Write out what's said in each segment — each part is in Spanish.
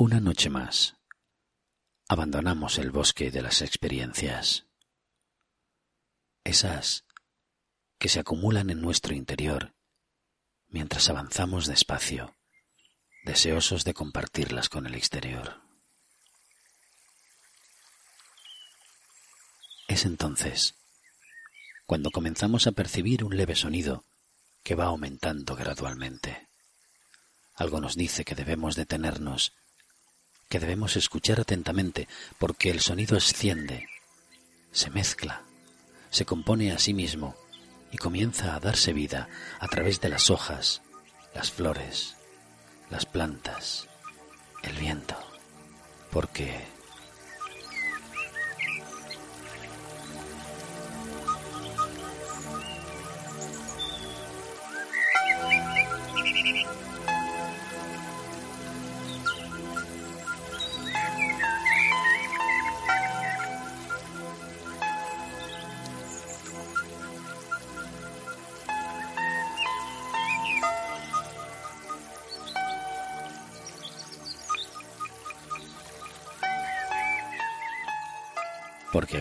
Una noche más, abandonamos el bosque de las experiencias, esas que se acumulan en nuestro interior mientras avanzamos despacio, deseosos de compartirlas con el exterior. Es entonces cuando comenzamos a percibir un leve sonido que va aumentando gradualmente. Algo nos dice que debemos detenernos, que debemos escuchar atentamente, porque el sonido asciende, se mezcla, se compone a sí mismo y comienza a darse vida a través de las hojas, las flores, las plantas, el viento, porque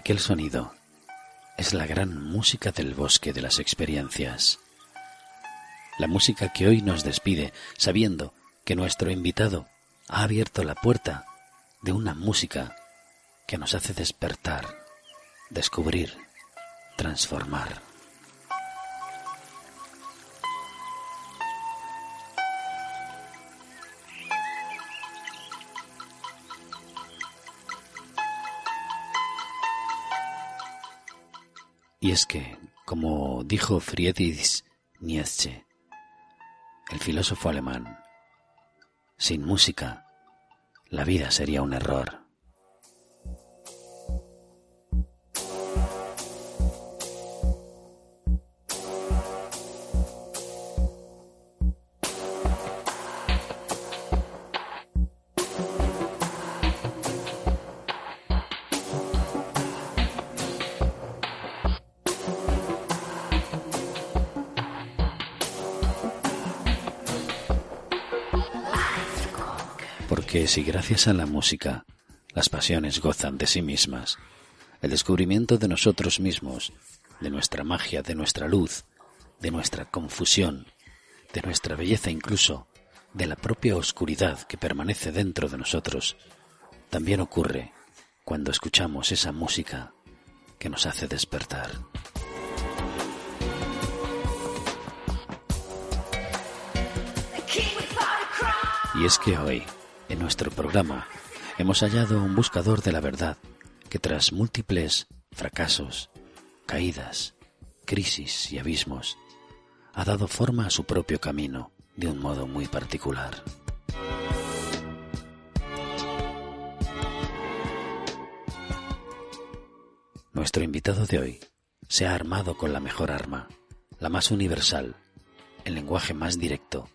aquel sonido es la gran música del bosque de las experiencias. La música que hoy nos despide sabiendo que nuestro invitado ha abierto la puerta de una música que nos hace despertar, descubrir, transformar. Y es que, como dijo Friedrich Nietzsche, el filósofo alemán, sin música, la vida sería un error. Si gracias a la música las pasiones gozan de sí mismas, el descubrimiento de nosotros mismos, de nuestra magia, de nuestra luz, de nuestra confusión, de nuestra belleza incluso, de la propia oscuridad que permanece dentro de nosotros, también ocurre cuando escuchamos esa música que nos hace despertar. Y es que hoy, en nuestro programa, hemos hallado un buscador de la verdad que tras múltiples fracasos, caídas, crisis y abismos, ha dado forma a su propio camino de un modo muy particular. Nuestro invitado de hoy se ha armado con la mejor arma, la más universal, el lenguaje más directo,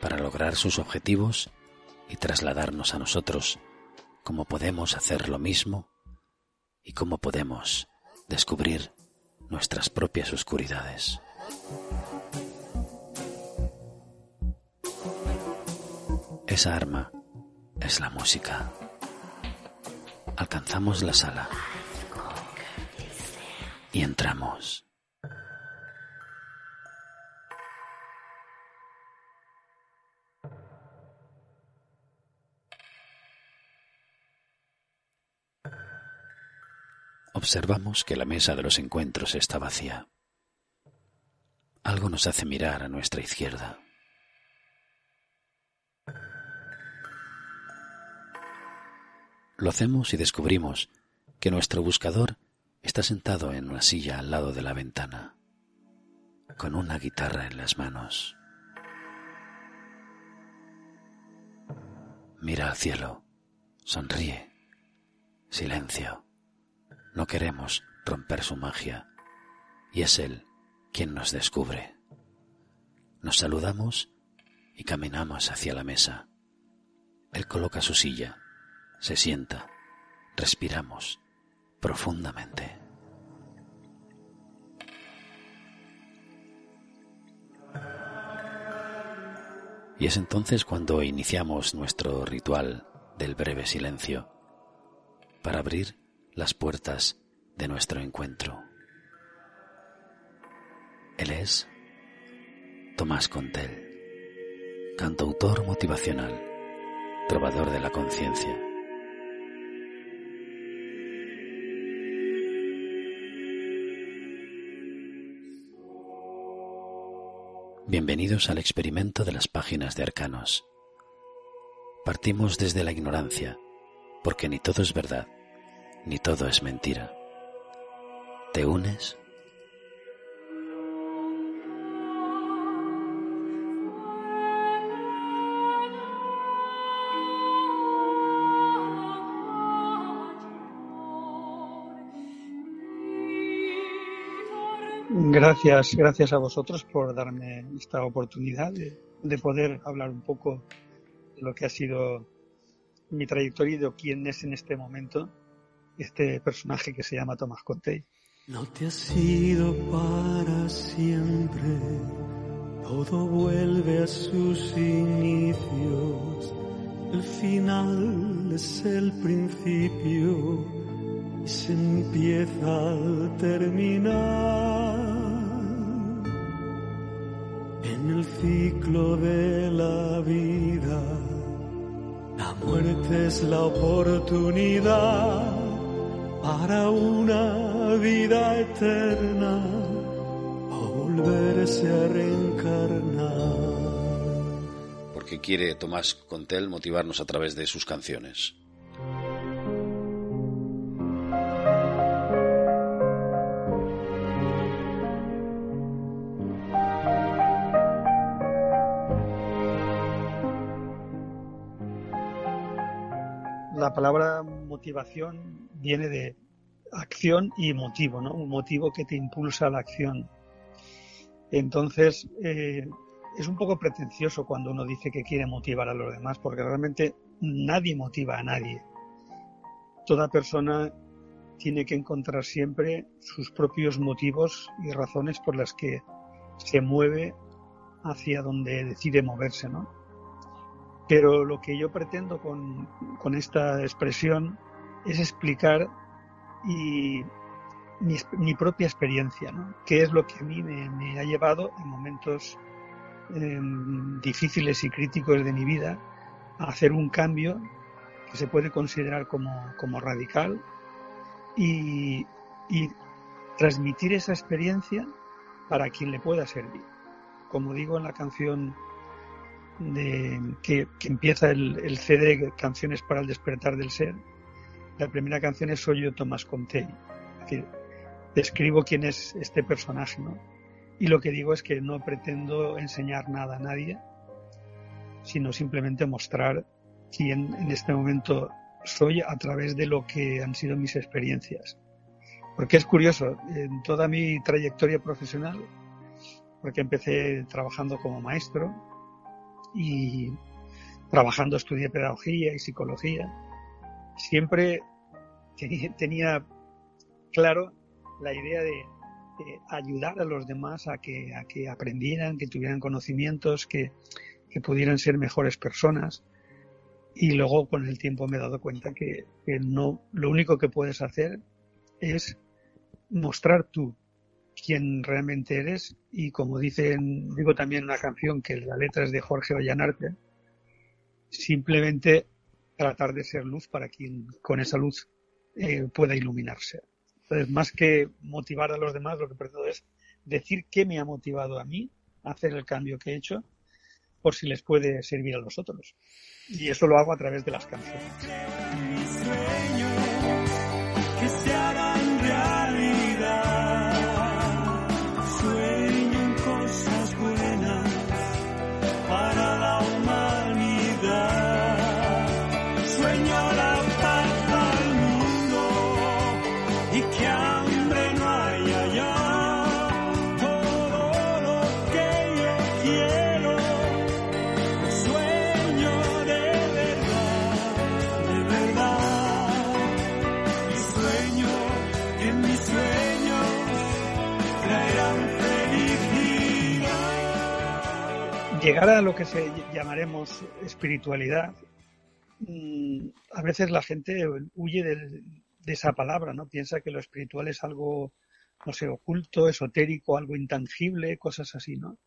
para lograr sus objetivos y trasladarnos a nosotros cómo podemos hacer lo mismo y cómo podemos descubrir nuestras propias oscuridades. Esa arma es la música. Alcanzamos la sala y entramos. Observamos que la mesa de los encuentros está vacía. Algo nos hace mirar a nuestra izquierda. Lo hacemos y descubrimos que nuestro buscador está sentado en una silla al lado de la ventana, con una guitarra en las manos. Mira al cielo, sonríe, silencio. No queremos romper su magia y es Él quien nos descubre. Nos saludamos y caminamos hacia la mesa. Él coloca su silla, se sienta, respiramos profundamente. Y es entonces cuando iniciamos nuestro ritual del breve silencio para abrir las puertas de nuestro encuentro. Él es Tomás Contel, cantautor motivacional, trovador de la conciencia. Bienvenidos al experimento de las páginas de Arcanos. Partimos desde la ignorancia, porque ni todo es verdad, ni todo es mentira. ¿Te unes? Gracias, gracias a vosotros por darme esta oportunidad de, poder hablar un poco de lo que ha sido mi trayectoria y de quién es en este momento este personaje que se llama Tomás Conte. No te ha sido para siempre, todo vuelve a sus inicios, el final es el principio y se empieza al terminar. En el ciclo de la vida, la muerte es la oportunidad para una vida eterna o volverse a reencarnar. Porque quiere Tomás Contel motivarnos a través de sus canciones. la palabra motivación viene de acción y motivo, ¿no? Un motivo que te impulsa a la acción. Entonces, eh, es un poco pretencioso cuando uno dice que quiere motivar a los demás, porque realmente nadie motiva a nadie. Toda persona tiene que encontrar siempre sus propios motivos y razones por las que se mueve hacia donde decide moverse, ¿no? Pero lo que yo pretendo con, con esta expresión es explicar y mi, propia experiencia, ¿no? qué es lo que a mí me, ha llevado en momentos eh, difíciles y críticos de mi vida a hacer un cambio que se puede considerar como, como radical y, y transmitir esa experiencia para quien le pueda servir. Como digo en la canción de, que, empieza el, el, CD Canciones para el despertar del ser. La primera canción es Soy yo Tomás Conte. Es decir, describo quién es este personaje, ¿no? Y lo que digo es que no pretendo enseñar nada a nadie, sino simplemente mostrar quién en este momento soy a través de lo que han sido mis experiencias. Porque es curioso, en toda mi trayectoria profesional, porque empecé trabajando como maestro, y trabajando estudié pedagogía y psicología, siempre tenía claro la idea de, ayudar a los demás a que, a que aprendieran, que tuvieran conocimientos, que, que, pudieran ser mejores personas. Y luego con el tiempo me he dado cuenta que, no, lo único que puedes hacer es mostrar tú quién realmente eres y como dicen, digo también una canción que la letra es de Jorge Ollanarte, simplemente tratar de ser luz para quien con esa luz eh, pueda iluminarse. Entonces, más que motivar a los demás, lo que pretendo es decir qué me ha motivado a mí a hacer el cambio que he hecho por si les puede servir a los otros. Y eso lo hago a través de las canciones. Llegar a lo que se llamaremos espiritualidad mm, a veces la gente huye de, esa palabra, ¿no? Piensa que lo espiritual es algo, no sé, oculto, esotérico, algo intangible, cosas así, ¿no?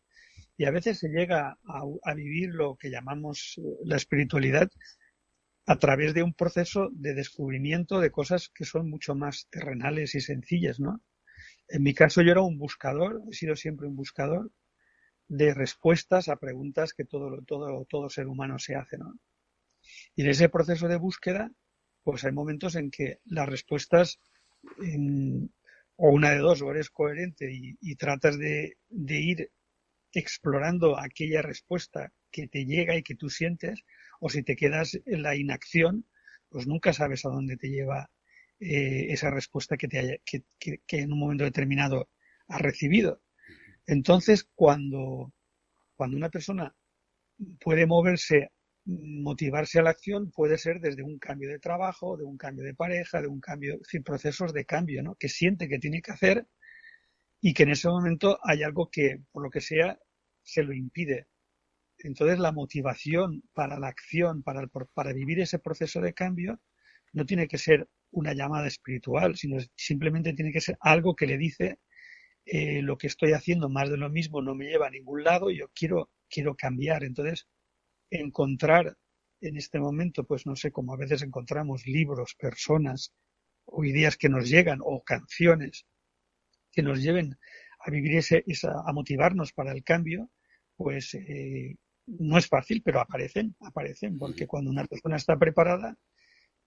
Y a veces se llega a, vivir lo que llamamos la espiritualidad a través de un proceso de descubrimiento de cosas que son mucho más terrenales y sencillas, ¿no? En mi caso yo era un buscador, he sido siempre un buscador de respuestas a preguntas que todo, todo, todo ser humano se hace, ¿no? Y en ese proceso de búsqueda, pues hay momentos en que las respuestas, o una de dos, o eres coherente y, tratas de, de, ir explorando aquella respuesta que te llega y que tú sientes, o si te quedas en la inacción, pues nunca sabes a dónde te lleva eh, esa respuesta que, te haya, que, que, en un momento determinado has recibido. Entonces, cuando, cuando una persona puede moverse, motivarse a la acción, puede ser desde un cambio de trabajo, de un cambio de pareja, de un cambio, sin procesos de cambio, ¿no? Que siente que tiene que hacer y que en ese momento hay algo que, por lo que sea, se lo impide. Entonces, la motivación para la acción, para, para vivir ese proceso de cambio, no tiene que ser una llamada espiritual, sino simplemente tiene que ser algo que le dice eh, lo que estoy haciendo más de lo mismo no me lleva a ningún lado, yo quiero, quiero cambiar. Entonces, encontrar en este momento, pues no sé, como a veces encontramos libros, personas o ideas que nos llegan o canciones que nos lleven a vivir ese, esa, a motivarnos para el cambio, pues eh, no es fácil, pero aparecen, aparecen, porque cuando una persona está preparada,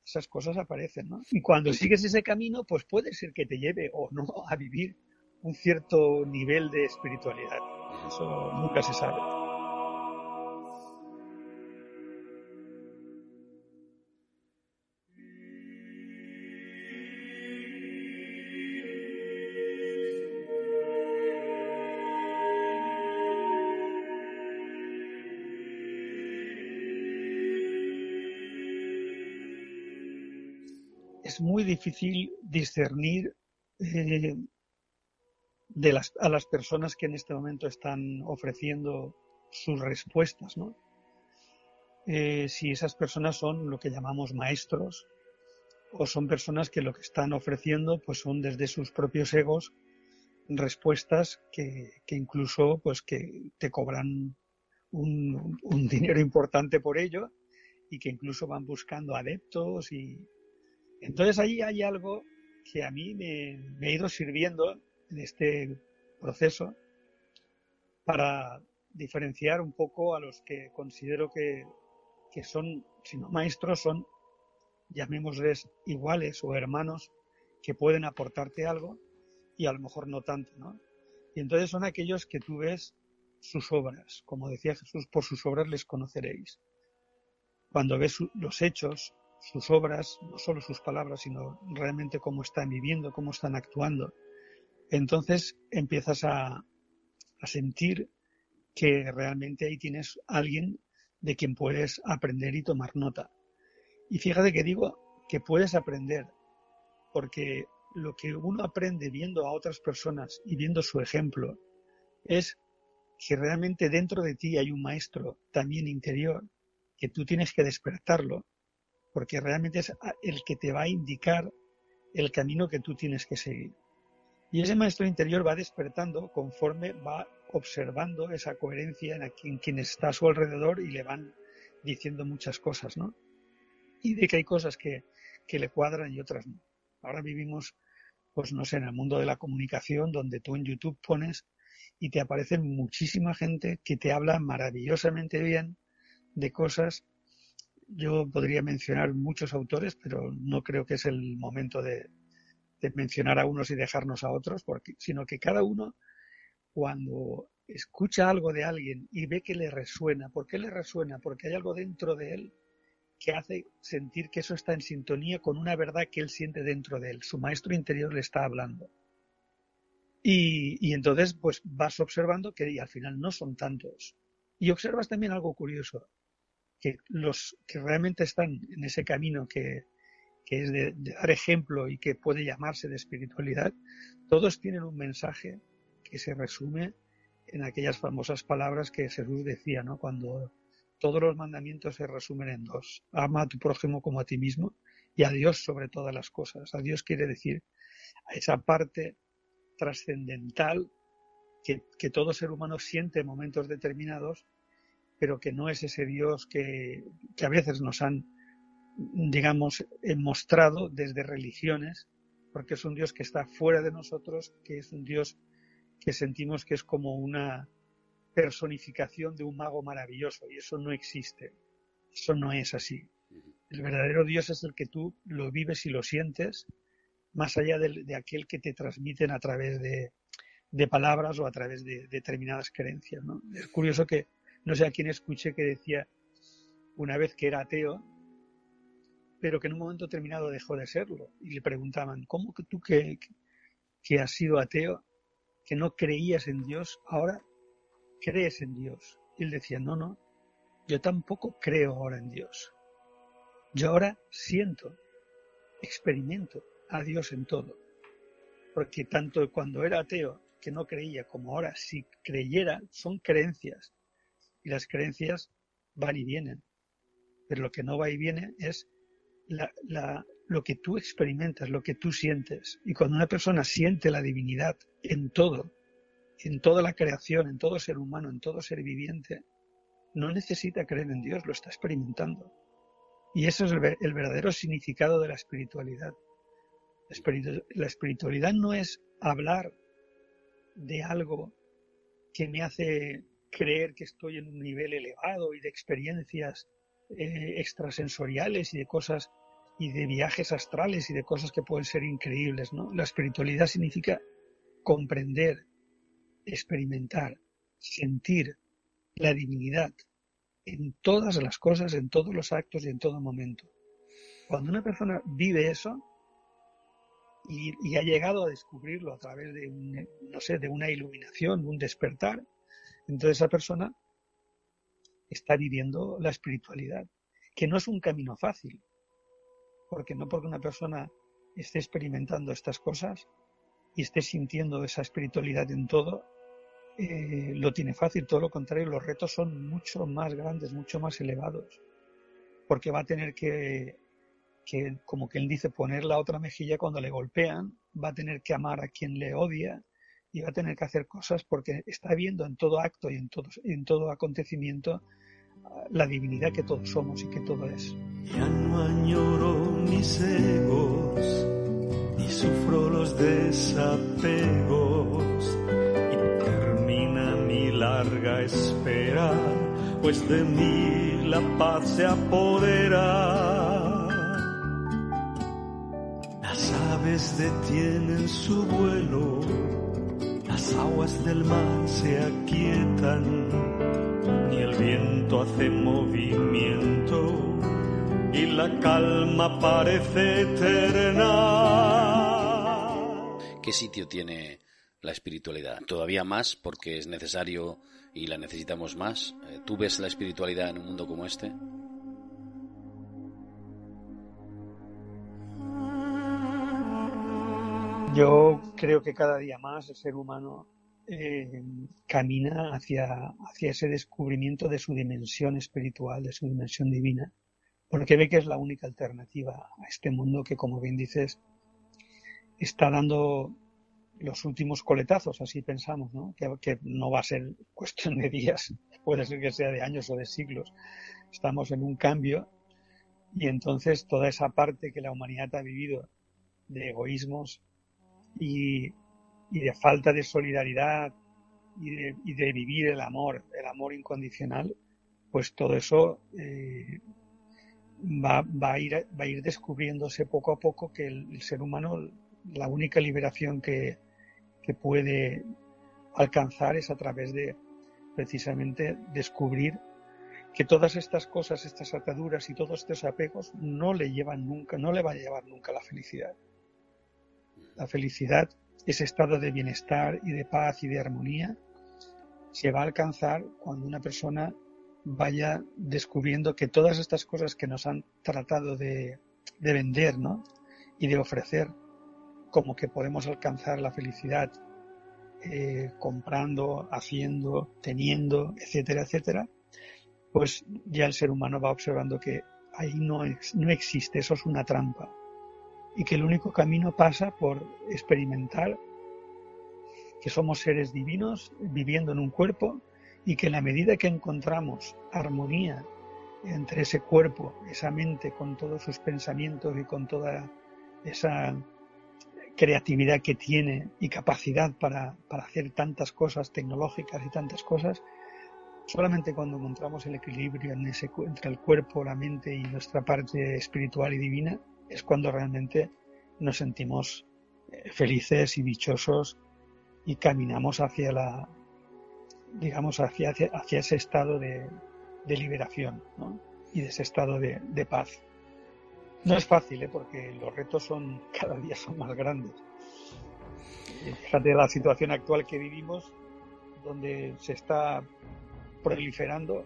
esas cosas aparecen, ¿no? Y cuando sigues ese camino, pues puede ser que te lleve o no a vivir un cierto nivel de espiritualidad. Eso nunca se sabe. es muy difícil discernir eh, las, a las personas que en este momento están ofreciendo sus respuestas, ¿no? Eh, si esas personas son lo que llamamos maestros o son personas que lo que están ofreciendo pues son desde sus propios egos respuestas que, que incluso pues que te cobran un, un, dinero importante por ello y que incluso van buscando adeptos y entonces ahí hay algo que a mí me, me ha ido sirviendo en este proceso para diferenciar un poco a los que considero que, que son, si no maestros, son, llamémosles iguales o hermanos que pueden aportarte algo y a lo mejor no tanto, ¿no? Y entonces son aquellos que tú ves sus obras, como decía Jesús, por sus obras les conoceréis. Cuando ves los hechos, sus obras, no solo sus palabras, sino realmente cómo están viviendo, cómo están actuando, entonces empiezas a, sentir que realmente ahí tienes alguien de quien puedes aprender y tomar nota. Y fíjate que digo que puedes aprender, porque lo que uno aprende viendo a otras personas y viendo su ejemplo es que realmente dentro de ti hay un maestro también interior, que tú tienes que despertarlo, porque realmente es el que te va a indicar el camino que tú tienes que seguir. Y ese maestro interior va despertando conforme va observando esa coherencia en, quien está a su alrededor y le van diciendo muchas cosas, ¿no? Y de que hay cosas que, que le cuadran y otras no. Ahora vivimos, pues no sé, en el mundo de la comunicación, donde tú en YouTube pones y te aparecen muchísima gente que te habla maravillosamente bien de cosas. Yo podría mencionar muchos autores, pero no creo que es el momento de, de mencionar a unos y dejarnos a otros, porque, sino que cada uno, cuando escucha algo de alguien y ve que le resuena, ¿por qué le resuena? Porque hay algo dentro de él que hace sentir que eso está en sintonía con una verdad que él siente dentro de él. Su maestro interior le está hablando. Y, y entonces, pues vas observando que al final no son tantos. Y observas también algo curioso, que los que realmente están en ese camino que, que es de, dar ejemplo y que puede llamarse de espiritualidad, todos tienen un mensaje que se resume en aquellas famosas palabras que Jesús decía, ¿no? Cuando todos los mandamientos se resumen en dos. Ama a tu prójimo como a ti mismo y a Dios sobre todas las cosas. A Dios quiere decir a esa parte trascendental que, que, todo ser humano siente en momentos determinados, pero que no es ese Dios que, que a veces nos han, digamos, mostrado desde religiones, porque es un Dios que está fuera de nosotros, que es un Dios que sentimos que es como una personificación de un mago maravilloso, y eso no existe. Eso no es así. El verdadero Dios es el que tú lo vives y lo sientes, más allá de, aquel que te transmiten a través de, palabras o a través de, determinadas creencias. Es curioso que, no sé a quién escuché que decía una vez que era ateo, pero que en un momento determinado dejó de serlo. Y le preguntaban, ¿cómo que tú que, que has sido ateo, que no creías en Dios, ahora crees en Dios? Y él decía, no, no, yo tampoco creo ahora en Dios. Yo ahora siento, experimento a Dios en todo. Porque tanto cuando era ateo, que no creía, como ahora, si creyera, son creencias. Y las creencias van y vienen. Pero lo que no va y viene es lo que tú experimentas, lo que tú sientes. Y cuando una persona siente la divinidad en todo, en toda la creación, en todo ser humano, en todo ser viviente, no necesita creer en Dios, lo está experimentando. Y eso es el, verdadero significado de la espiritualidad. La espiritualidad no es hablar de algo que me hace creer que estoy en un nivel elevado y de experiencias eh, extrasensoriales y de cosas y de viajes astrales y de cosas que pueden ser increíbles, ¿no? La espiritualidad significa comprender, experimentar, sentir la divinidad, en todas las cosas, en todos los actos y en todo momento. Cuando una persona vive eso y, ha llegado a descubrirlo a través de, no sé, de una iluminación, un despertar, entonces esa persona está viviendo la espiritualidad, que no es un camino fácil, porque no porque una persona esté experimentando estas cosas y esté sintiendo esa espiritualidad en todo, eh, lo tiene fácil, todo lo contrario, los retos son mucho más grandes, mucho más elevados, porque va a tener que, que, como que él dice, poner la otra mejilla cuando le golpean, va a tener que amar a quien le odia y va a tener que hacer cosas porque está viendo en todo acto y en todo, en todo acontecimiento ah, la divinidad que todos somos y que todo es. Ya no añoro mis egos, ni sufro los desapegos larga espera, pues de mí la paz se apodera. Las aves detienen su vuelo, las aguas del mar se aquietan, y el viento hace movimiento y la calma parece eterna. ¿Qué sitio tiene la espiritualidad. Todavía más porque es necesario y la necesitamos más. Eh, ¿Tú ves la espiritualidad en un mundo como este? Yo creo que cada día más el ser humano eh, camina hacia, hacia ese descubrimiento de su dimensión espiritual, de su dimensión divina, porque ve que es la única alternativa a este mundo que, como bien dices, está dando los últimos coletazos, así pensamos, ¿no? Que, no va a ser cuestión de días, puede ser que sea de años o de siglos. Estamos en un cambio y entonces toda esa parte que la humanidad ha vivido de egoísmos y, de falta de solidaridad y de, vivir el amor, el amor incondicional, pues todo eso eh, va, a ir, va a ir descubriéndose poco a poco que el ser humano, la única liberación que, que puede alcanzar es a través de precisamente descubrir que todas estas cosas, estas ataduras y todos estos apegos no le llevan nunca, no le va a llevar nunca la felicidad. La felicidad, ese estado de bienestar y de paz y de armonía, se va a alcanzar cuando una persona vaya descubriendo que todas estas cosas que nos han tratado de, de vender ¿no? y de ofrecer como que podemos alcanzar la felicidad eh, comprando, haciendo, teniendo, etcétera, etcétera, pues ya el ser humano va observando que ahí no, no existe, eso es una trampa. Y que el único camino pasa por experimentar que somos seres divinos viviendo en un cuerpo y que en la medida que encontramos armonía entre ese cuerpo, esa mente con todos sus pensamientos y con toda esa creatividad que tiene y capacidad para, para hacer tantas cosas tecnológicas y tantas cosas, solamente cuando encontramos el equilibrio entre el cuerpo, la mente y nuestra parte espiritual y divina, es cuando realmente nos sentimos eh, felices y dichosos y caminamos hacia la, digamos, hacia, hacia ese estado de, de liberación ¿no? y de ese estado de, de paz. No es fácil, ¿eh? porque los retos son cada día son más grandes. Fíjate la situación actual que vivimos, donde se está proliferando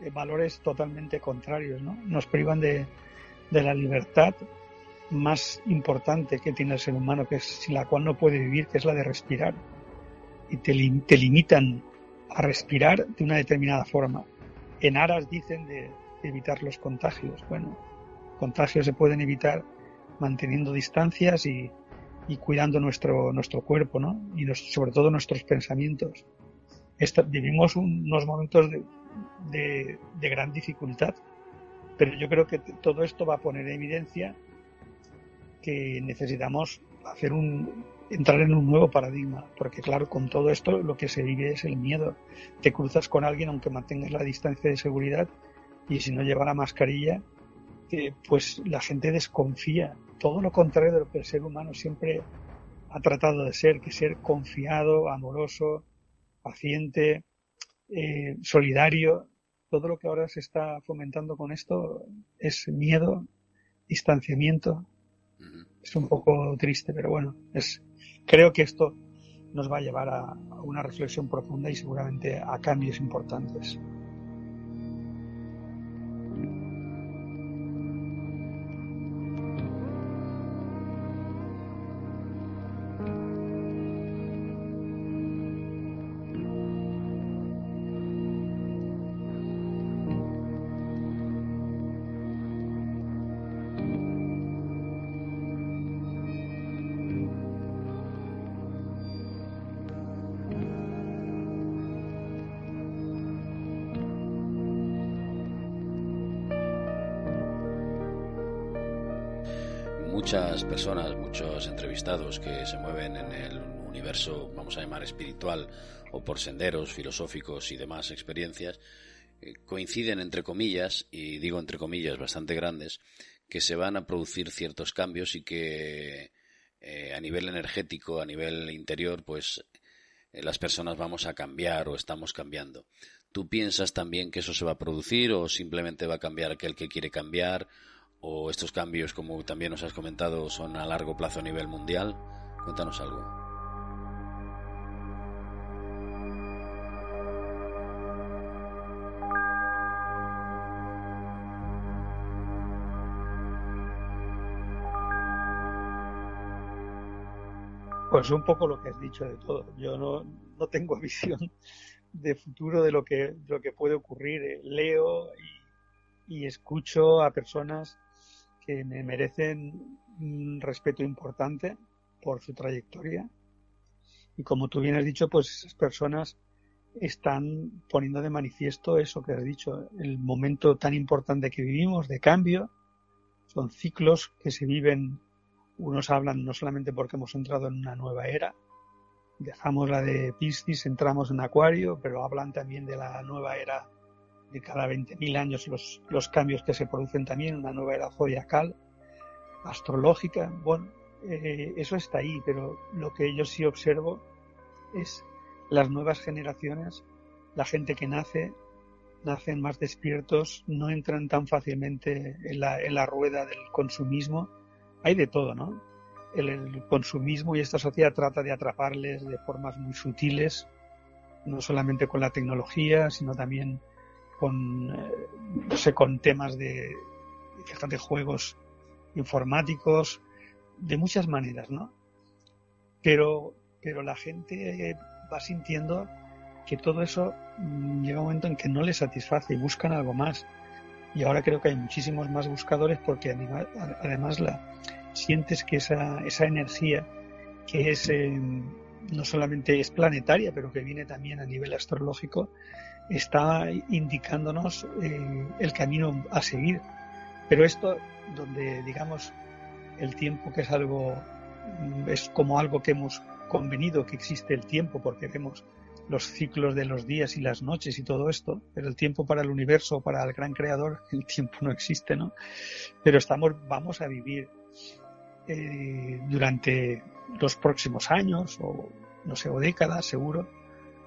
eh, valores totalmente contrarios, ¿no? Nos privan de, de la libertad más importante que tiene el ser humano, que es sin la cual no puede vivir, que es la de respirar. Y te, te limitan a respirar de una determinada forma. En aras dicen de evitar los contagios. Bueno, contagios se pueden evitar manteniendo distancias y, y cuidando nuestro, nuestro cuerpo, ¿no? Y sobre todo nuestros pensamientos. vivimos unos momentos de, de, gran dificultad, pero yo creo que todo esto va a poner en evidencia que necesitamos hacer un, entrar en un nuevo paradigma, porque claro, con todo esto lo que se vive es el miedo. Te cruzas con alguien aunque mantengas la distancia de seguridad y si no lleva la mascarilla, pues la gente desconfía. Todo lo contrario de lo que el ser humano siempre ha tratado de ser, que ser confiado, amoroso, paciente, eh, solidario. Todo lo que ahora se está fomentando con esto es miedo, distanciamiento. Es un poco triste, pero bueno, es, creo que esto nos va a llevar a una reflexión profunda y seguramente a cambios importantes. Muchas personas, muchos entrevistados que se mueven en el universo, vamos a llamar espiritual, o por senderos filosóficos y demás experiencias, eh, coinciden entre comillas, y digo entre comillas bastante grandes, que se van a producir ciertos cambios y que eh, a nivel energético, a nivel interior, pues eh, las personas vamos a cambiar o estamos cambiando. ¿Tú piensas también que eso se va a producir o simplemente va a cambiar aquel que quiere cambiar o estos cambios, como también nos has comentado, son a largo plazo a nivel mundial? Cuéntanos algo. Pues un poco lo que has dicho de todo. Yo no, no tengo visión de futuro de lo que, de lo que puede ocurrir. Leo y, y escucho a personas que me merecen un respeto importante por su trayectoria. Y como tú bien has dicho, pues esas personas están poniendo de manifiesto eso que has dicho, el momento tan importante que vivimos de cambio. Son ciclos que se viven, unos hablan no solamente porque hemos entrado en una nueva era, dejamos la de Piscis, entramos en Acuario, pero hablan también de la nueva era de cada 20.000 años los, los cambios que se producen también, una nueva era zodiacal, astrológica, bueno, eh, eso está ahí, pero lo que yo sí observo es las nuevas generaciones, la gente que nace, nacen más despiertos, no entran tan fácilmente en la, en la rueda del consumismo. Hay de todo, ¿no? El, el, consumismo y esta sociedad trata de atraparles de formas muy sutiles, no solamente con la tecnología, sino también con, eh, no sé, con temas de, fíjate, juegos informáticos, de muchas maneras, ¿no? Pero, pero la gente va sintiendo que todo eso mm, llega un momento en que no les satisface y buscan algo más. Y ahora creo que hay muchísimos más buscadores porque además la, sientes que esa, esa energía que es eh, no solamente es planetaria, pero que viene también a nivel astrológico, está indicándonos eh, el camino a seguir. Pero esto, donde digamos el tiempo que es algo, mm, es como algo que hemos convenido que existe el tiempo, porque vemos los ciclos de los días y las noches y todo esto, pero el tiempo para el universo, para el gran creador, el tiempo no existe, ¿no? Pero estamos, vamos a vivir eh, durante los próximos años o no sé, o décadas seguro,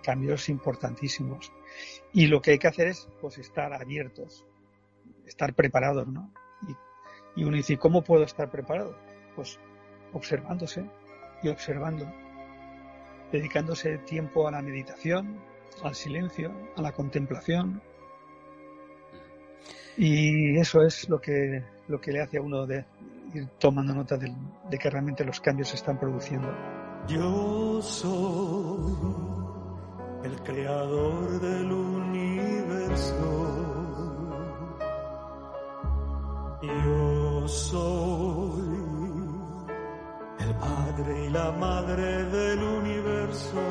cambios importantísimos. Y lo que hay que hacer es pues estar abiertos, estar preparados, ¿no? Y, y uno dice, ¿cómo puedo estar preparado? Pues observándose y observando dedicándose tiempo a la meditación, al silencio, a la contemplación. Y eso es lo que, lo que le hace a uno de ir tomando nota de, de que realmente los cambios se están produciendo. Yo soy el creador del universo. Yo soy el padre y la madre del universo.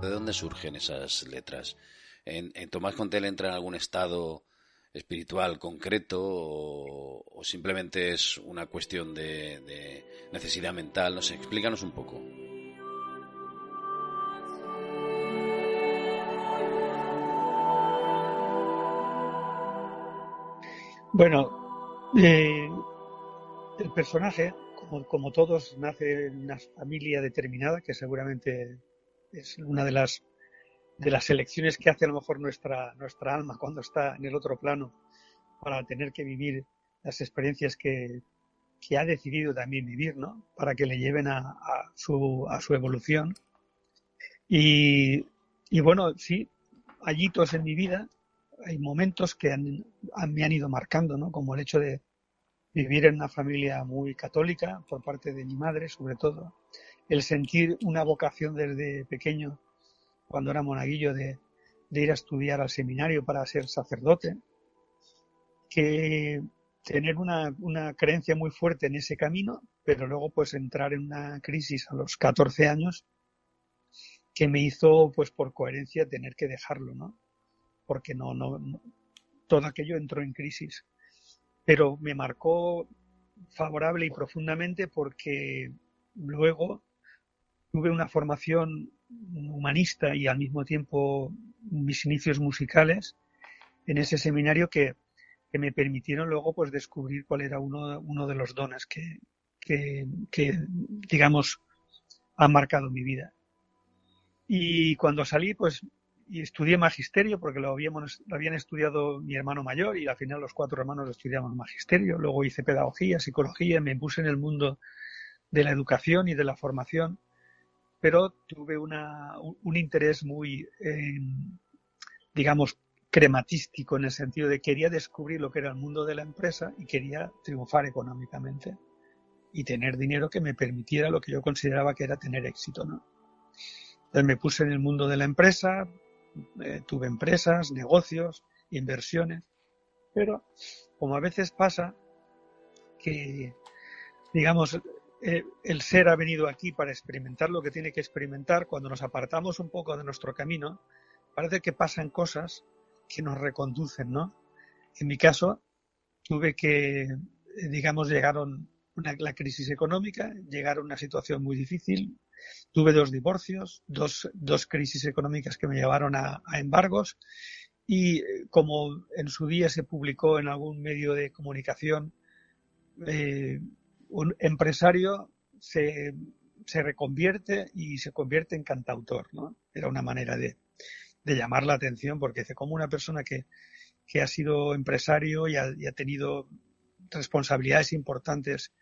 ¿De dónde surgen esas letras? ¿En, Tomás Contel entra en algún estado espiritual concreto o, simplemente es una cuestión de, necesidad mental? No sé, explícanos un poco. Bueno, el personaje como, todos, nace en una familia determinada, que seguramente es una de las de las elecciones que hace a lo mejor nuestra, nuestra alma cuando está en el otro plano para tener que vivir las experiencias que, que ha decidido también vivir, ¿no? Para que le lleven a, a, su, a su evolución. Y, y, bueno, sí, hay hitos en mi vida, hay momentos que me han ido marcando, ¿no? Como el hecho de, vivir en una familia muy católica por parte de mi madre, sobre todo, el sentir una vocación desde pequeño, cuando era monaguillo, de, ir a estudiar al seminario para ser sacerdote, que tener una, una, creencia muy fuerte en ese camino, pero luego pues entrar en una crisis a los 14 años que me hizo pues por coherencia tener que dejarlo, ¿no? Porque no, todo aquello entró en crisis pero me marcó favorable y profundamente porque luego tuve una formación humanista y al mismo tiempo mis inicios musicales en ese seminario que, me permitieron luego pues descubrir cuál era uno, de los dones que, que, digamos, han marcado mi vida. Y cuando salí, pues y estudié magisterio porque lo, habíamos, lo habían estudiado mi hermano mayor y al final los cuatro hermanos estudiamos magisterio. Luego hice pedagogía, psicología, me puse en el mundo de la educación y de la formación, pero tuve una, un, interés muy, eh, digamos, crematístico en el sentido de quería descubrir lo que era el mundo de la empresa y quería triunfar económicamente y tener dinero que me permitiera lo que yo consideraba que era tener éxito, ¿no? Entonces me puse en el mundo de la empresa, eh, tuve empresas, negocios, inversiones, pero como a veces pasa que, digamos, eh, el ser ha venido aquí para experimentar lo que tiene que experimentar, cuando nos apartamos un poco de nuestro camino, parece que pasan cosas que nos reconducen, ¿no? En mi caso, tuve que, eh, digamos, llegaron una, la crisis económica, llegaron a una situación muy difícil, Tuve dos divorcios, dos, dos crisis económicas que me llevaron a, embargos y eh, como en su día se publicó en algún medio de comunicación, eh, un empresario se, se, reconvierte y se convierte en cantautor, ¿no? Era una manera de, de llamar la atención porque dice, como una persona que, que ha sido empresario y ha, y ha, tenido responsabilidades importantes,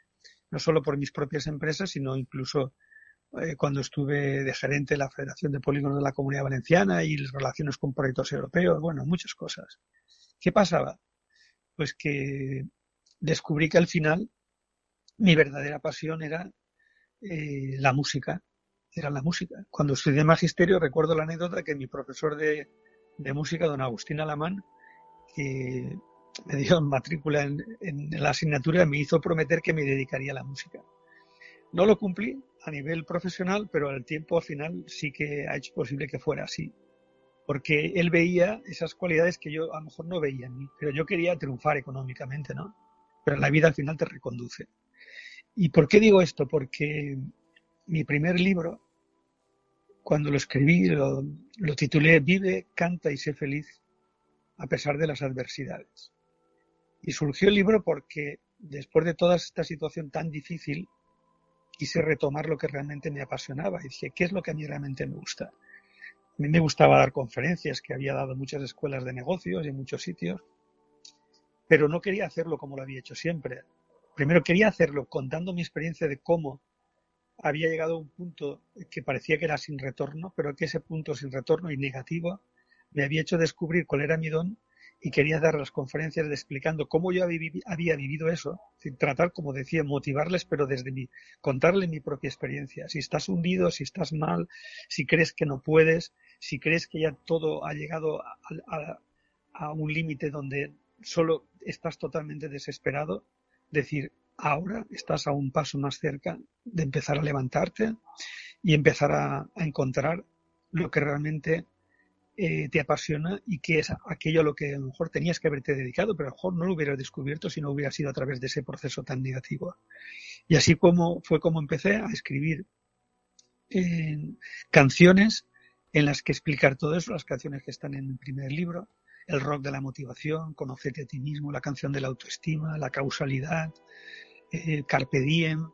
no solo por mis propias empresas, sino incluso eh, cuando estuve de gerente de la Federación de Polígonos de la Comunidad Valenciana y relaciones con proyectos europeos, bueno, muchas cosas. ¿Qué pasaba? Pues que descubrí que al final mi verdadera pasión era eh, la música era la música. Cuando estudié magisterio recuerdo la anécdota que mi profesor de, música, don Agustín Alamán, que me dio matrícula en, la asignatura, me hizo prometer que me dedicaría a la música. No lo cumplí a nivel profesional, pero al tiempo al final sí que ha hecho posible que fuera así. Porque él veía esas cualidades que yo a lo mejor no veía en mí, pero yo quería triunfar económicamente, ¿no? Pero la vida al final te reconduce. ¿Y por qué digo esto? Porque mi primer libro, cuando lo escribí, lo, titulé Vive, canta y sé feliz a pesar de las adversidades. Y surgió el libro porque después de toda esta situación tan difícil, quise retomar lo que realmente me apasionaba y dije, ¿qué es lo que a mí realmente me gusta? A mí me gustaba dar conferencias, que había dado muchas escuelas de negocios y en muchos sitios, pero no quería hacerlo como lo había hecho siempre. Primero quería hacerlo contando mi experiencia de cómo había llegado a un punto que parecía que era sin retorno, pero que ese punto sin retorno y negativo me había hecho descubrir cuál era mi don y quería dar las conferencias explicando cómo yo había vivido eso, tratar, como decía, motivarles, pero desde mi, contarle mi propia experiencia. Si estás hundido, si estás mal, si crees que no puedes, si crees que ya todo ha llegado a un límite donde solo estás totalmente desesperado, decir, ahora estás a un paso más cerca de empezar a levantarte y empezar a, encontrar lo que realmente eh, te apasiona y que es aquello a lo que a lo mejor tenías que haberte dedicado, pero a lo mejor no lo hubieras descubierto si no hubiera sido a través de ese proceso tan negativo. Y así como fue como empecé a escribir eh, canciones en las que explicar todo eso, las canciones que están en el primer libro, el rock de la motivación, conocerte a ti mismo, la canción de la autoestima, la causalidad, eh, Carpe Diem,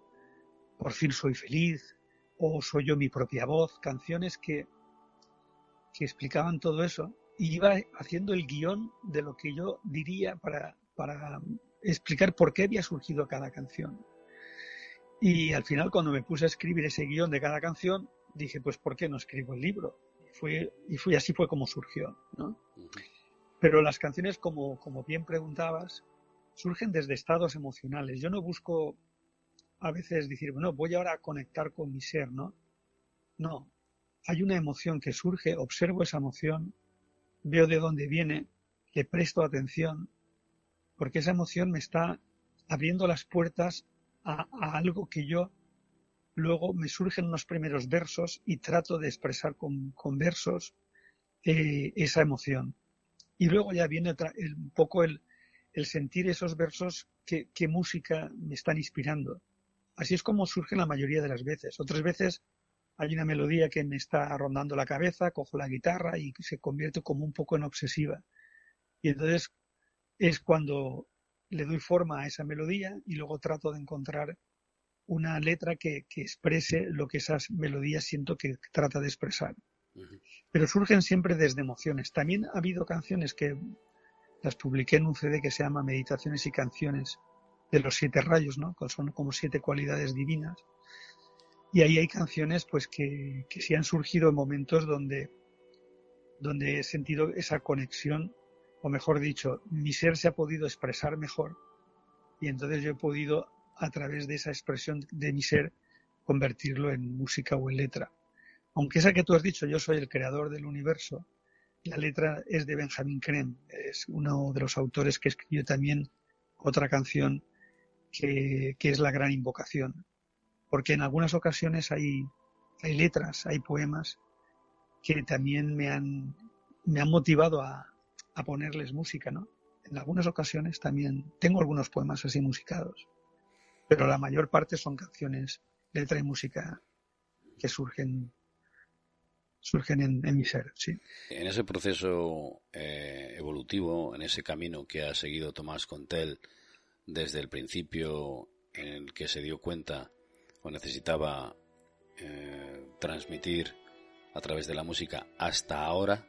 Por fin soy feliz, o Soy yo mi propia voz, canciones que, que explicaban todo eso. Y iba haciendo el guion de lo que yo diría para, para explicar por qué había surgido cada canción. Y al final, cuando me puse a escribir ese guion de cada canción, dije, pues, ¿por qué no escribo el libro? Y, así fue como surgió, ¿no? Pero las canciones, como, como bien preguntabas, surgen desde estados emocionales. Yo no busco a veces decir, bueno, voy ahora a conectar con mi ser, ¿no? No. Hay una emoción que surge, observo esa emoción, veo de dónde viene, le presto atención, porque esa emoción me está abriendo las puertas a, algo que yo luego me surgen unos primeros versos y trato de expresar con, versos eh, esa emoción. Y luego ya viene un poco el, sentir esos versos que, música me están inspirando. Así es como surge la mayoría de las veces. Otras veces hay una melodía que me está rondando la cabeza, cojo la guitarra y se convierte como un poco en obsesiva. Y entonces es cuando le doy forma a esa melodía y luego trato de encontrar una letra que, que exprese lo que esas melodías siento que trata de expresar pero surgen siempre desde emociones. También ha habido canciones que las publiqué en un CD que se llama Meditaciones y Canciones de los siete rayos, ¿no? Son como siete cualidades divinas. Y ahí hay canciones pues que, que sí han surgido en momentos donde, donde he sentido esa conexión, o mejor dicho, mi ser se ha podido expresar mejor y entonces yo he podido, a través de esa expresión de mi ser, convertirlo en música o en letra. Aunque esa que tú has dicho, yo soy el creador del universo, la letra es de Benjamin Creme, es uno de los autores que escribió también otra canción que, es La Gran Invocación. Porque en algunas ocasiones hay, hay letras, hay poemas que también me han, me han motivado a, a ponerles música, ¿no? En algunas ocasiones también tengo algunos poemas así musicados, pero la mayor parte son canciones, letra y música que surgen surgen en, mi ser. Sí. En ese proceso eh, evolutivo, en ese camino que ha seguido Tomás Contel desde el principio en el que se dio cuenta o necesitaba eh, transmitir a través de la música hasta ahora,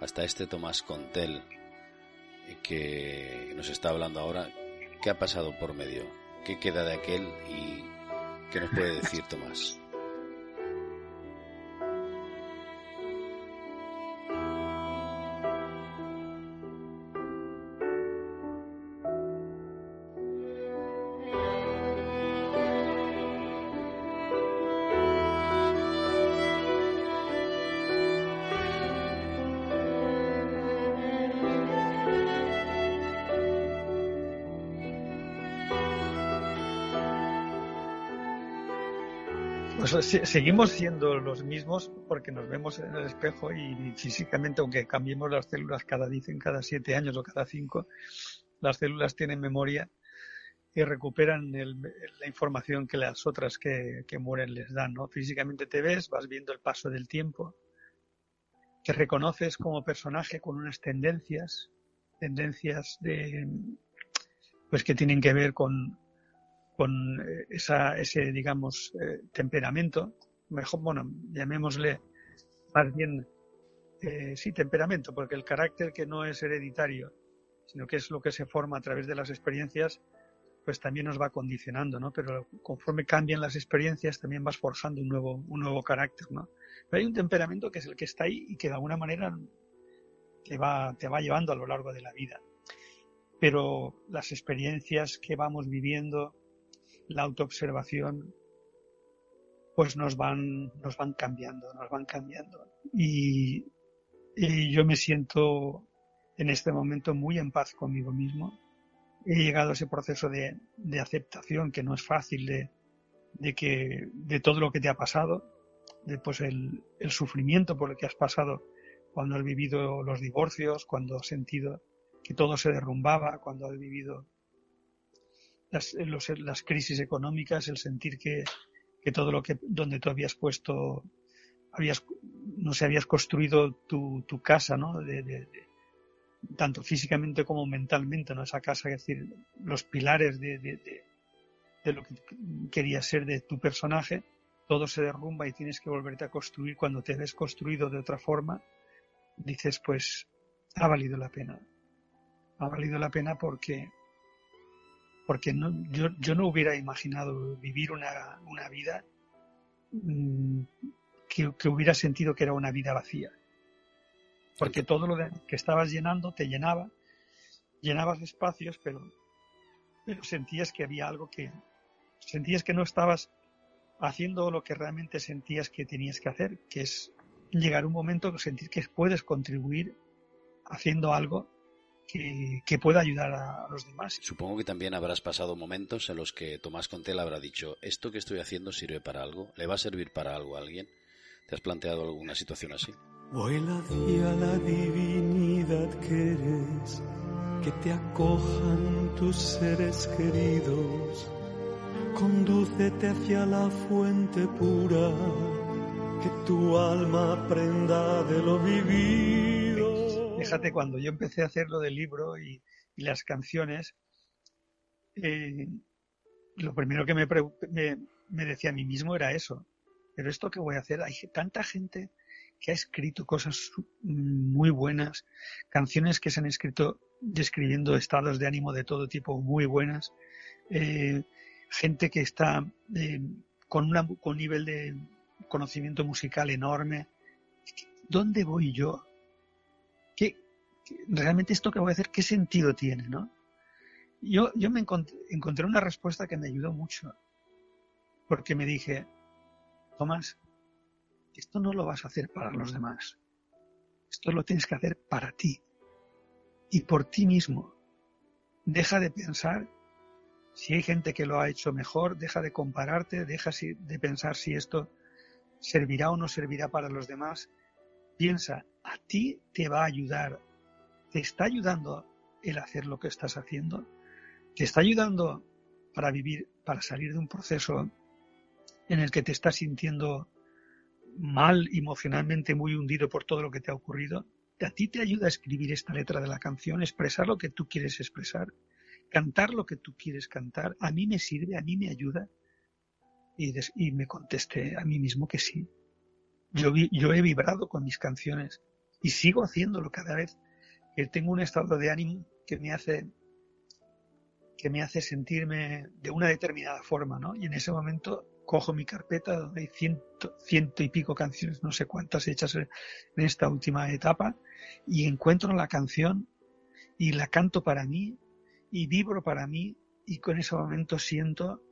hasta este Tomás Contel que nos está hablando ahora, ¿qué ha pasado por medio? ¿Qué queda de aquel y qué nos puede decir Tomás? Seguimos siendo los mismos porque nos vemos en el espejo y físicamente, aunque cambiemos las células cada, dicen, cada siete años o cada cinco, las células tienen memoria y recuperan la información que las otras que, que, mueren les dan, ¿no? Físicamente te ves, vas viendo el paso del tiempo, te reconoces como personaje con unas tendencias, tendencias de, pues que tienen que ver con, con eh, esa, ese, digamos, eh, temperamento, mejor, bueno, llamémosle más bien, eh, sí, temperamento, porque el carácter que no es hereditario, sino que es lo que se forma a través de las experiencias, pues también nos va condicionando, ¿no? Pero conforme cambian las experiencias, también vas forjando un nuevo, un nuevo carácter, ¿no? Pero hay un temperamento que es el que está ahí y que de alguna manera te va, te va llevando a lo largo de la vida. Pero las experiencias que vamos viviendo, la autoobservación, pues nos van, nos van cambiando, nos van cambiando. Y, yo me siento en este momento muy en paz conmigo mismo. He llegado a ese proceso de, aceptación que no es fácil de, de, que, de todo lo que te ha pasado, de pues el, el sufrimiento por el que has pasado cuando has vivido los divorcios, cuando has sentido que todo se derrumbaba, cuando has vivido las, las crisis económicas, el sentir que, que, todo lo que donde tú habías puesto, habías, no sé, habías construido tu, tu casa, ¿no? De, tanto físicamente como mentalmente, ¿no? Esa casa, es decir, los pilares de, de lo que querías ser de tu personaje, todo se derrumba y tienes que volverte a construir cuando te ves construido de otra forma, dices, pues, ha valido la pena. Ha valido la pena porque porque no, yo, yo, no hubiera imaginado vivir una, una vida mm, que, que, hubiera sentido que era una vida vacía. Porque todo lo que estabas llenando te llenaba, llenabas espacios, pero, pero sentías que había algo que, sentías que no estabas haciendo lo que realmente sentías que tenías que hacer, que es llegar un momento que sentir que puedes contribuir haciendo algo que, pueda ayudar a, los demás. Supongo que también habrás pasado momentos en los que Tomás Contel habrá dicho, ¿esto que estoy haciendo sirve para algo? ¿Le va a servir para algo a alguien? ¿Te has planteado alguna situación así? Vuela hacia la divinidad que eres, que te acojan tus seres queridos. Condúcete hacia la fuente pura, que tu alma aprenda de lo vivido Fíjate, cuando yo empecé a hacer lo del libro y, las canciones, eh, lo primero que me, me, decía a mí mismo era eso. Pero esto que voy a hacer, hay tanta gente que ha escrito cosas muy buenas, canciones que se han escrito describiendo estados de ánimo de todo tipo muy buenas, eh, gente que está eh, con, una, con un nivel de conocimiento musical enorme. ¿Dónde voy yo realmente esto que voy a hacer, qué sentido tiene, ¿no? Yo, yo me encontré, una respuesta que me ayudó mucho, porque me dije, Tomás, esto no lo vas a hacer para los demás, esto lo tienes que hacer para ti y por ti mismo. Deja de pensar si hay gente que lo ha hecho mejor, deja de compararte, deja de pensar si esto servirá o no servirá para los demás. Piensa, a ti te va a ayudar te está ayudando el hacer lo que estás haciendo, te está ayudando para vivir, para salir de un proceso en el que te estás sintiendo mal emocionalmente muy hundido por todo lo que te ha ocurrido, a ti te ayuda a escribir esta letra de la canción, expresar lo que tú quieres expresar, cantar lo que tú quieres cantar, a mí me sirve, a mí me ayuda. Y, y me contesté a mí mismo que sí. Yo he vibrado con mis canciones y sigo haciéndolo cada vez que tengo un estado de ánimo que me hace que me hace sentirme de una determinada forma, ¿no? Y en ese momento cojo mi carpeta donde hay ciento, y pico canciones, no sé cuántas hechas en esta última etapa, y encuentro la canción y la canto para mí y vibro para mí y con ese momento siento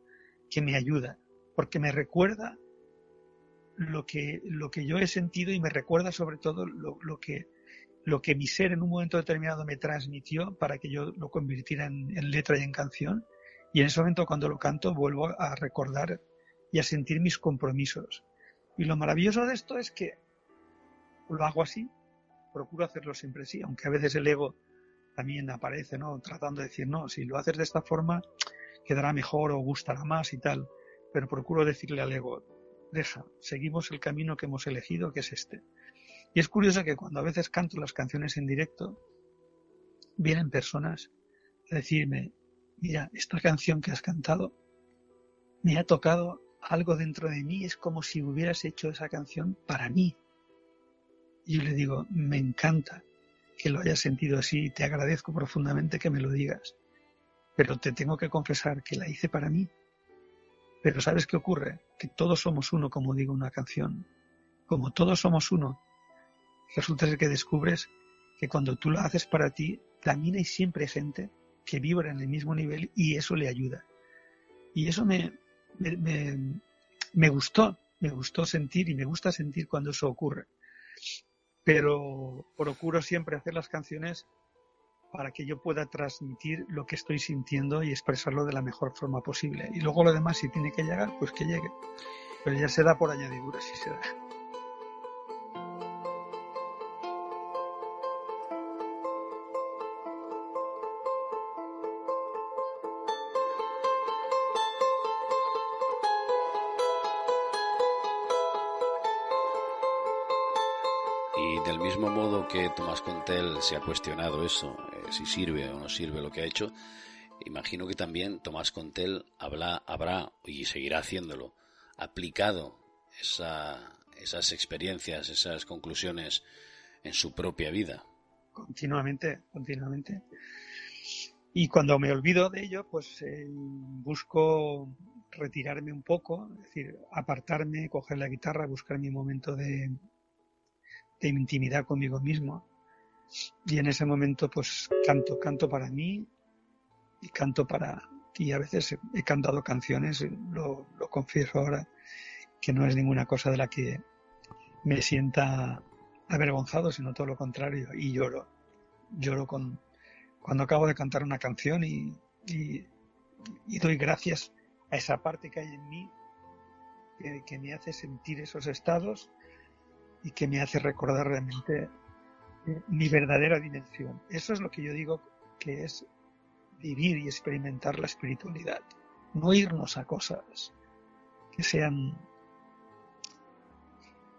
que me ayuda, porque me recuerda lo que, lo que yo he sentido y me recuerda sobre todo lo, lo que lo que mi ser en un momento determinado me transmitió para que yo lo convirtiera en, letra y en canción. Y en ese momento cuando lo canto vuelvo a recordar y a sentir mis compromisos. Y lo maravilloso de esto es que lo hago así, procuro hacerlo siempre así, aunque a veces el ego también aparece, ¿no? Tratando de decir, no, si lo haces de esta forma, quedará mejor o gustará más y tal. Pero procuro decirle al ego, deja, seguimos el camino que hemos elegido, que es este. Y es curioso que cuando a veces canto las canciones en directo, vienen personas a decirme, mira, esta canción que has cantado me ha tocado algo dentro de mí, es como si hubieras hecho esa canción para mí. Y yo le digo, me encanta que lo hayas sentido así, te agradezco profundamente que me lo digas, pero te tengo que confesar que la hice para mí. Pero ¿sabes qué ocurre? Que todos somos uno, como digo una canción. Como todos somos uno, resulta ser que descubres que cuando tú lo haces para ti, también hay siempre gente que vibra en el mismo nivel y eso le ayuda. Y eso me, me, gustó, me gustó sentir y me gusta sentir cuando eso ocurre. Pero procuro siempre hacer las canciones para que yo pueda transmitir lo que estoy sintiendo y expresarlo de la mejor forma posible. Y luego lo demás, si tiene que llegar, pues que llegue. Pero ya se da por añadidura, si se da. Tomás Contel se ha cuestionado eso, eh, si sirve o no sirve lo que ha hecho, imagino que también Tomás Contel habrá, habrá y seguirá haciéndolo, aplicado esas experiencias, esas conclusiones en su propia vida. Continuamente, continuamente. Y cuando me olvido de ello, pues eh, busco retirarme un poco, es decir, apartarme, coger la guitarra, buscar mi momento de, de intimidad conmigo mismo. Y en ese momento pues canto, canto para mí y canto para... Y a veces he cantado canciones, lo, lo confieso ahora, que no es ninguna cosa de la que me sienta avergonzado, sino todo lo contrario. Y lloro, lloro con, cuando acabo de cantar una canción y, y, doy gracias a esa parte que hay en mí que, que, me hace sentir esos estados y que me hace recordar realmente eh, mi verdadera dimensión. Eso es lo que yo digo que es vivir y experimentar la espiritualidad. No irnos a cosas que sean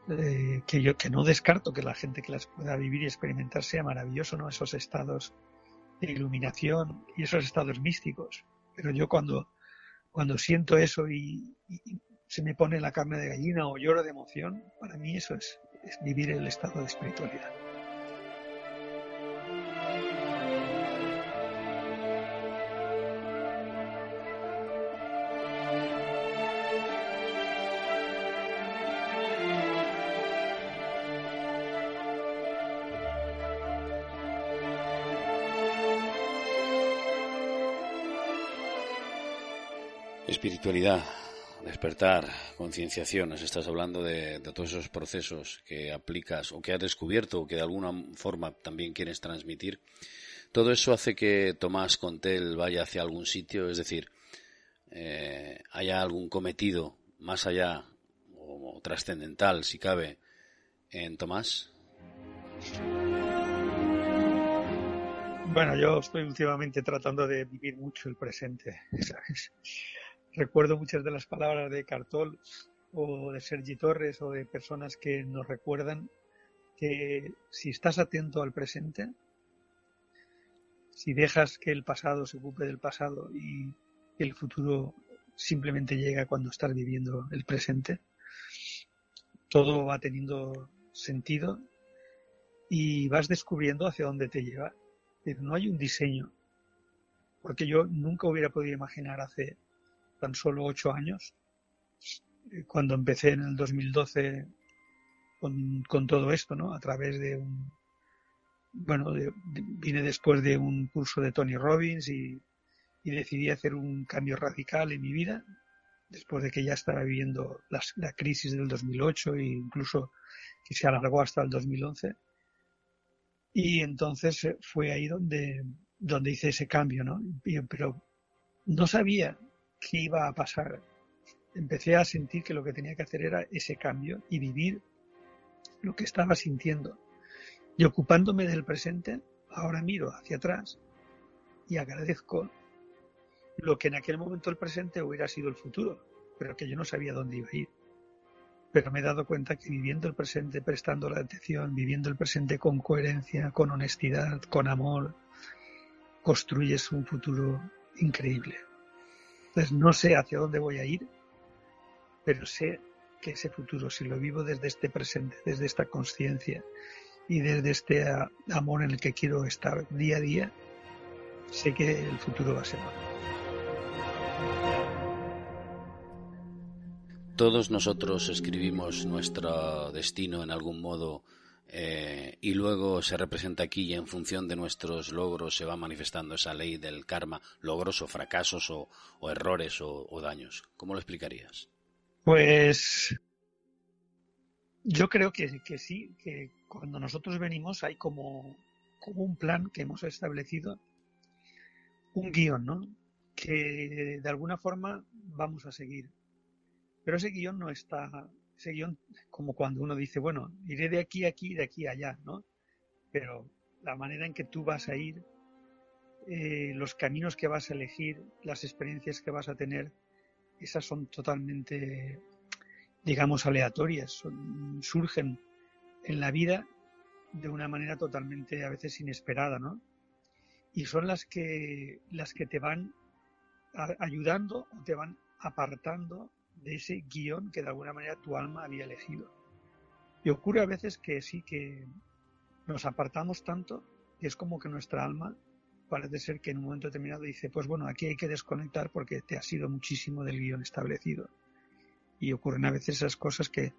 eh, que yo que no descarto que la gente que las pueda vivir y experimentar sea maravilloso, ¿no? Esos estados de iluminación y esos estados místicos. Pero yo cuando, cuando siento eso y se me pone la carne de gallina o lloro de emoción, para mí eso es, es vivir el estado de espiritualidad. Espiritualidad, despertar, concienciación, nos estás hablando de, todos esos procesos que aplicas o que has descubierto o que de alguna forma también quieres transmitir. Todo eso hace que Tomás Contel vaya hacia algún sitio, es decir, eh, haya algún cometido más allá o, trascendental, si cabe, en Tomás. Bueno, yo estoy últimamente tratando de vivir mucho el presente, recuerdo muchas de las palabras de Cartol o de Sergi Torres o de personas que nos recuerdan que si estás atento al presente, si dejas que el pasado se ocupe del pasado y el futuro simplemente llega cuando estás viviendo el presente, todo va teniendo sentido y vas descubriendo hacia dónde te lleva. No hay un diseño, porque yo nunca hubiera podido imaginar hace tan solo ocho años, eh, cuando empecé en el 2012 con, con todo esto, ¿no? A través de un, bueno, vine después de un curso de Tony Robbins y, y, decidí hacer un cambio radical en mi vida, después de que ya estaba viviendo la crisis del 2008 e incluso que se alargó hasta el 2011. Y entonces eh, fue ahí donde, donde hice ese cambio, ¿no? pero no sabía qué iba a pasar empecé a sentir que lo que tenía que hacer era ese cambio y vivir lo que estaba sintiendo. Y ocupándome del presente, ahora miro hacia atrás y agradezco lo que en aquel momento el presente hubiera sido el futuro, pero que yo no sabía dónde iba a ir. Pero me he dado cuenta que viviendo el presente, prestando la atención, viviendo el presente con coherencia, con honestidad, con amor, construyes un futuro increíble. Entonces no sé hacia dónde voy a ir, pero sé que ese futuro, si lo vivo desde este presente, desde esta conciencia y desde este amor en el que quiero estar día a día, sé que el futuro va a ser bueno. Todos nosotros escribimos nuestro destino en algún modo eh, y luego se representa aquí y en función de nuestros logros se va manifestando esa ley del karma, logros o fracasos o, errores o, daños. ¿Cómo lo explicarías? Pues yo creo que, sí, que cuando nosotros venimos hay como, como un plan que hemos establecido, un guion, ¿no? Que de alguna forma vamos a seguir. Pero ese guion no está ese como cuando uno dice, bueno, iré de aquí a aquí, de aquí a allá, ¿no? Pero la manera en que tú vas a ir, eh, los caminos que vas a elegir, las experiencias que vas a tener, esas son totalmente, digamos, aleatorias, surgen en la vida de una manera totalmente a veces inesperada, ¿no? Y son las que, las que te van ayudando o te van apartando de ese guion que de alguna manera tu alma había elegido. Y ocurre a veces que sí que nos apartamos tanto que es como que nuestra alma parece ser que en un momento determinado dice, pues bueno, aquí hay que desconectar porque te ha sido muchísimo del guion establecido. Y ocurren a veces esas cosas que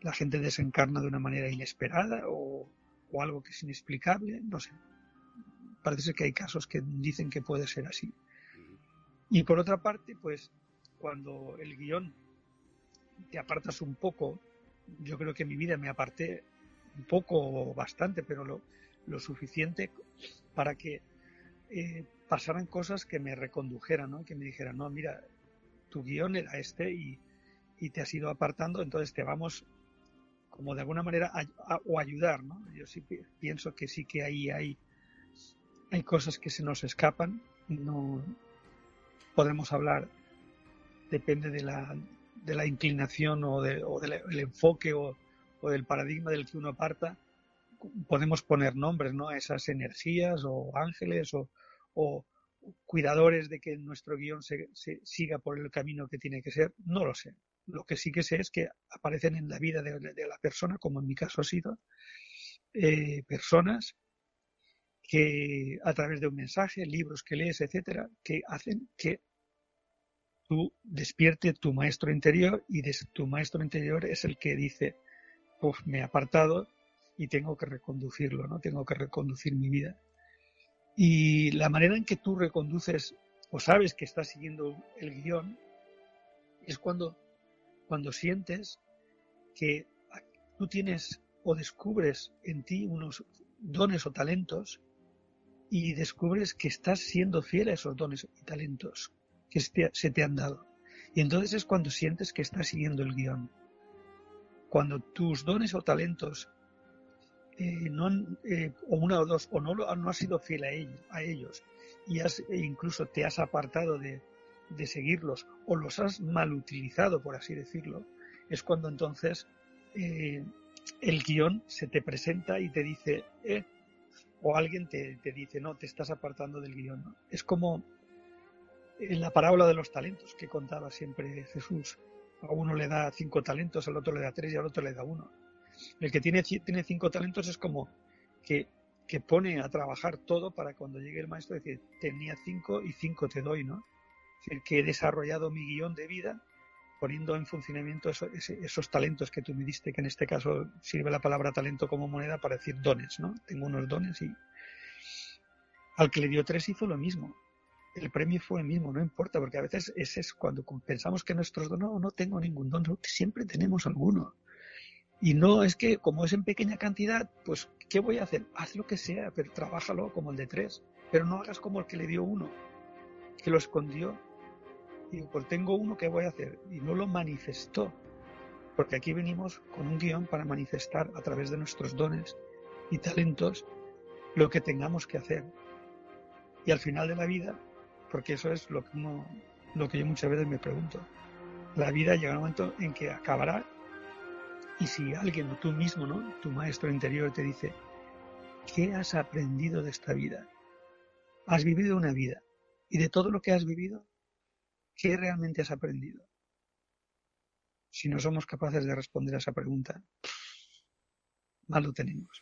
la gente desencarna de una manera inesperada o, o algo que es inexplicable, no sé. Parece ser que hay casos que dicen que puede ser así. Y por otra parte, pues cuando el guion te apartas un poco, yo creo que en mi vida me aparté un poco o bastante, pero lo, suficiente para que eh, pasaran cosas que me recondujeran, que me dijeran, no, mira, tu guion era este y, te has ido apartando, entonces te vamos como de alguna manera o ayudar, ¿no? Yo sí pienso que sí que ahí hay, hay cosas que se nos escapan, no podemos hablar depende de la, de la inclinación o, de, o del enfoque o, del paradigma del que uno aparta, podemos poner nombres ¿no? a esas energías o ángeles o, cuidadores de que nuestro guion siga por el camino que tiene que ser, no lo sé. Lo que sí que sé es que aparecen en la vida de, de la persona, como en mi caso ha sido, eh, personas que a través de un mensaje, libros que lees, etcétera, que hacen que tú despierte tu maestro interior y tu maestro interior es el que dice, Uf, me he apartado y tengo que reconducirlo, ¿no? Tengo que reconducir mi vida. Y la manera en que tú reconduces o sabes que estás siguiendo el guion es cuando, cuando sientes que tú tienes o descubres en ti unos dones o talentos y descubres que estás siendo fiel a esos dones y talentos que se te han dado. Y entonces es cuando sientes que estás siguiendo el guion. Cuando tus dones o talentos eh, no eh, o una o dos, o no, no has sido fiel a, ellos, a ellos y has, e incluso te has apartado de, de seguirlos o los has mal utilizado, por así decirlo, es cuando entonces eh, el guion se te presenta y te dice, o alguien te, te, dice, no, te estás apartando del guion. Es como en la parábola de los talentos que contaba siempre Jesús. A uno le da cinco talentos, al otro le da tres y al otro le da uno. El que tiene, tiene cinco talentos es como que, que pone a trabajar todo para cuando llegue el maestro decir, tenía cinco y cinco te doy, ¿no? Es decir, que he desarrollado mi guion de vida poniendo en funcionamiento esos talentos que tú me diste, que en este caso sirve la palabra talento como moneda para decir dones, ¿no? Tengo unos dones y al que le dio tres hizo lo mismo el premio fue el mismo, no importa, porque a veces ese es cuando pensamos que nuestros dones, no, no tengo ningún don, siempre tenemos alguno. Y no es que como es en pequeña cantidad, pues ¿qué voy a hacer? Haz lo que sea, pero trabájalo como el de tres, pero no hagas como el que le dio uno, que lo escondió Y pues tengo uno que voy a hacer. Y no lo manifestó. Porque aquí venimos con un guion para manifestar a través de nuestros dones y talentos lo que tengamos que hacer. Y al final de la vida, porque eso es lo que, lo que yo muchas veces me pregunto, la vida llega un momento en que acabará y si alguien o tú mismo, ¿no? tu maestro interior te dice, ¿qué has aprendido de esta vida? Has vivido una vida y de todo lo que has vivido, ¿qué realmente has aprendido? Si no somos capaces de responder a esa pregunta, mal lo tenemos.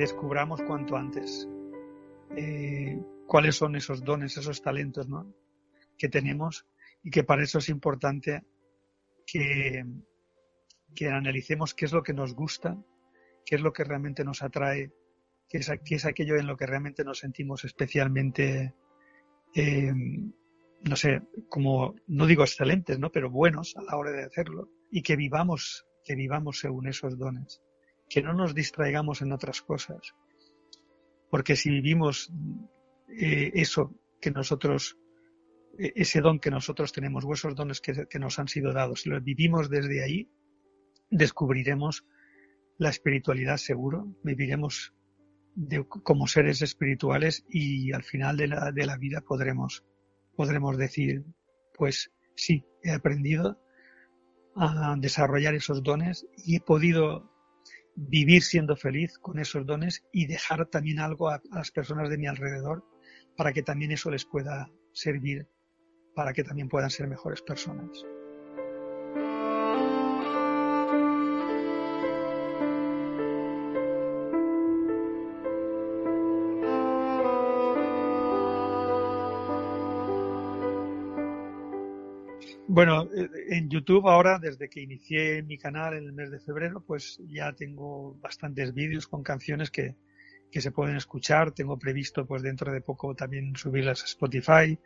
Descubramos cuanto antes eh, cuáles son esos dones, esos talentos que tenemos y que para eso es importante que, analicemos qué es lo que nos gusta, qué es lo que realmente nos atrae, qué es, es aquello en lo que realmente nos sentimos especialmente, eh, no sé, como, no digo excelentes, ¿no? pero buenos a la hora de hacerlo y que vivamos, que vivamos según esos dones que no nos distraigamos en otras cosas. Porque si vivimos eh, eso que nosotros, e, ese don que nosotros tenemos, o esos dones que, nos han sido dados, si los vivimos desde ahí, descubriremos la espiritualidad seguro, viviremos como seres espirituales y al final de la, de la vida podremos, podremos decir, pues sí, he aprendido a desarrollar esos dones y he podido vivir siendo feliz con esos dones y dejar también algo a, las personas de mi alrededor para que también eso les pueda servir, para que también puedan ser mejores personas. Bueno, eh, en YouTube ahora, desde que inicié mi canal en el mes de febrero, pues ya tengo bastantes vídeos con canciones que, que se pueden escuchar. Tengo previsto, pues dentro de poco también subirlas a Spotify.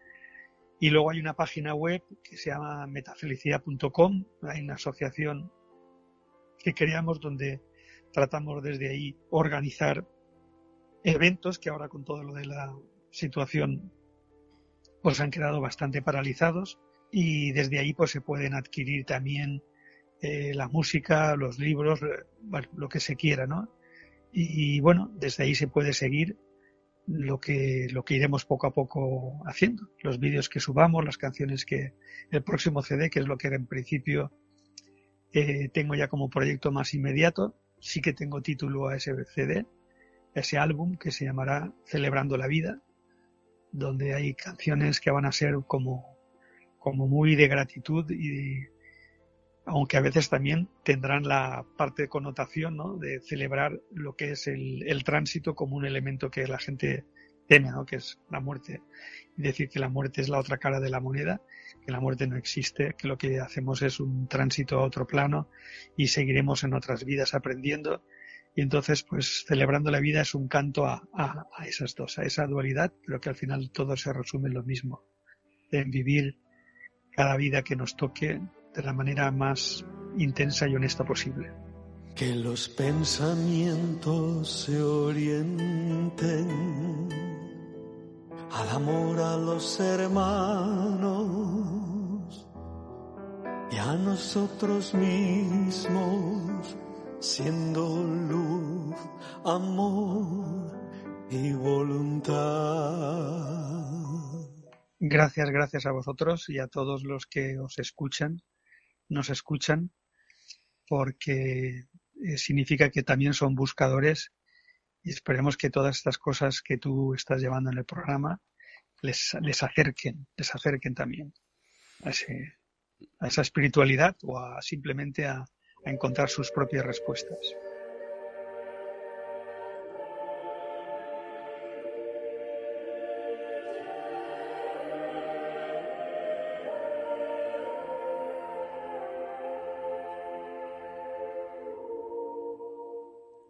Y luego hay una página web que se llama metafelicidad.com. Hay una asociación que creamos donde tratamos desde ahí organizar eventos que ahora con todo lo de la situación pues han quedado bastante paralizados y desde ahí pues se pueden adquirir también eh, la música, los libros, eh, lo que se quiera, ¿no? Y, bueno, desde ahí se puede seguir lo que, lo que iremos poco a poco haciendo. Los vídeos que subamos, las canciones que, el próximo CD, que es lo que en principio eh, tengo ya como proyecto más inmediato. Sí que tengo título a ese CD, ese álbum que se llamará Celebrando la Vida, donde hay canciones que van a ser como como muy de gratitud y aunque a veces también tendrán la parte de connotación ¿no? de celebrar lo que es el, tránsito como un elemento que la gente teme, ¿no? que es la muerte. Y decir que la muerte es la otra cara de la moneda, que la muerte no existe, que lo que hacemos es un tránsito a otro plano y seguiremos en otras vidas aprendiendo. Y entonces, pues celebrando la vida es un canto a, a, a esas dos, a esa dualidad, pero que al final todo se resume en lo mismo, en vivir cada vida que nos toque de la manera más intensa y honesta posible. Que los pensamientos se orienten al amor a los hermanos y a nosotros mismos, siendo luz, amor y voluntad. Gracias, gracias a vosotros y a todos los que os escuchan, nos escuchan, porque eh, significa que también son buscadores y esperemos que todas estas cosas que tú estás llevando en el programa les, les acerquen, les acerquen también a, a esa espiritualidad o a simplemente a encontrar sus propias respuestas.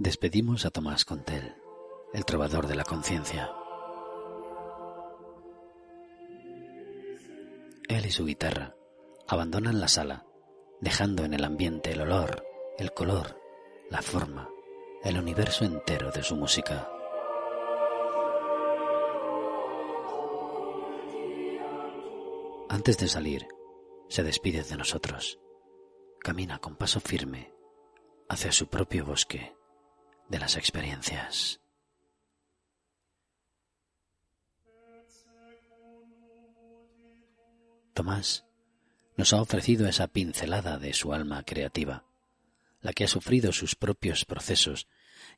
Despedimos a Tomás Contel, el trovador de la conciencia. Él y su guitarra abandonan la sala, dejando en el ambiente el olor, el color, la forma, el universo entero de su música. Antes de salir, se despide de nosotros. Camina con paso firme hacia su propio bosque de las experiencias. Tomás nos ha ofrecido esa pincelada de su alma creativa, la que ha sufrido sus propios procesos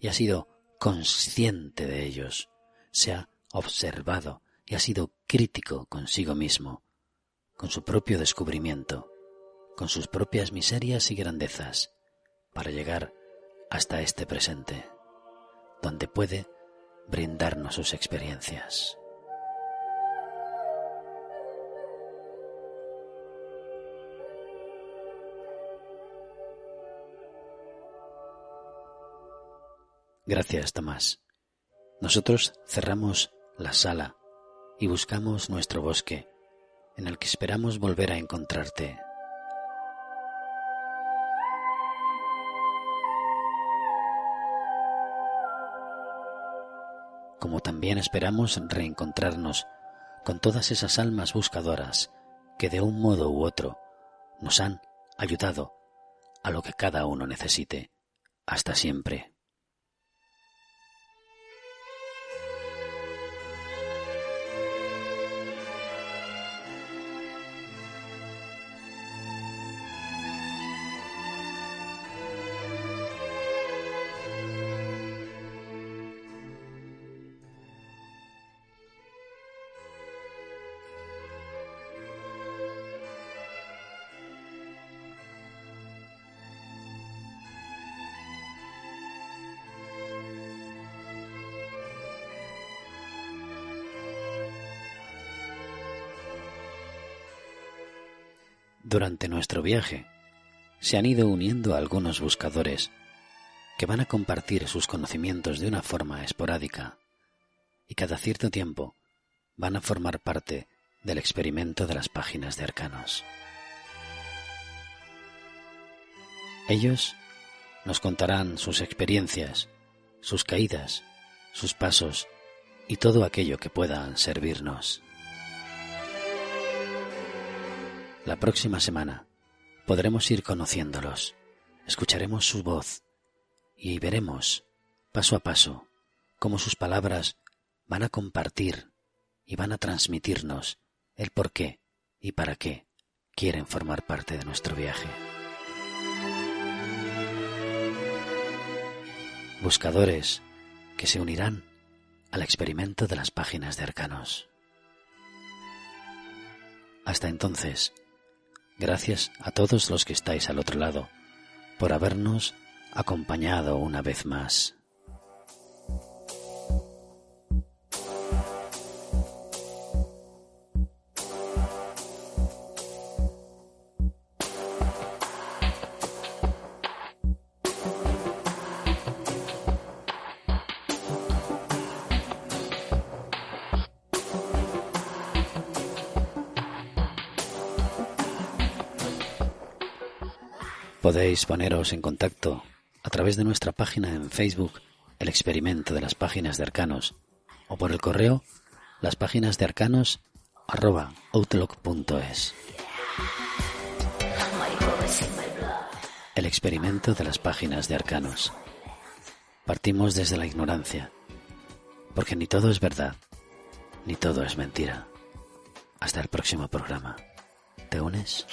y ha sido consciente de ellos, se ha observado y ha sido crítico consigo mismo, con su propio descubrimiento, con sus propias miserias y grandezas, para llegar hasta este presente, donde puede brindarnos sus experiencias. Gracias, Tomás. Nosotros cerramos la sala y buscamos nuestro bosque, en el que esperamos volver a encontrarte también esperamos reencontrarnos con todas esas almas buscadoras que de un modo u otro nos han ayudado a lo que cada uno necesite. Hasta siempre. Durante nuestro viaje se han ido uniendo algunos buscadores que van a compartir sus conocimientos de una forma esporádica y cada cierto tiempo van a formar parte del experimento de las páginas de arcanos. Ellos nos contarán sus experiencias, sus caídas, sus pasos y todo aquello que puedan servirnos. La próxima semana podremos ir conociéndolos, escucharemos su voz y veremos, paso a paso, cómo sus palabras van a compartir y van a transmitirnos el por qué y para qué quieren formar parte de nuestro viaje. Buscadores que se unirán al experimento de las páginas de arcanos. Hasta entonces, Gracias a todos los que estáis al otro lado por habernos acompañado una vez más. Podéis poneros en contacto a través de nuestra página en Facebook, El Experimento de las Páginas de Arcanos, o por el correo las de arcanos. El experimento de las páginas de arcanos. Partimos desde la ignorancia, porque ni todo es verdad, ni todo es mentira. Hasta el próximo programa. ¿Te unes?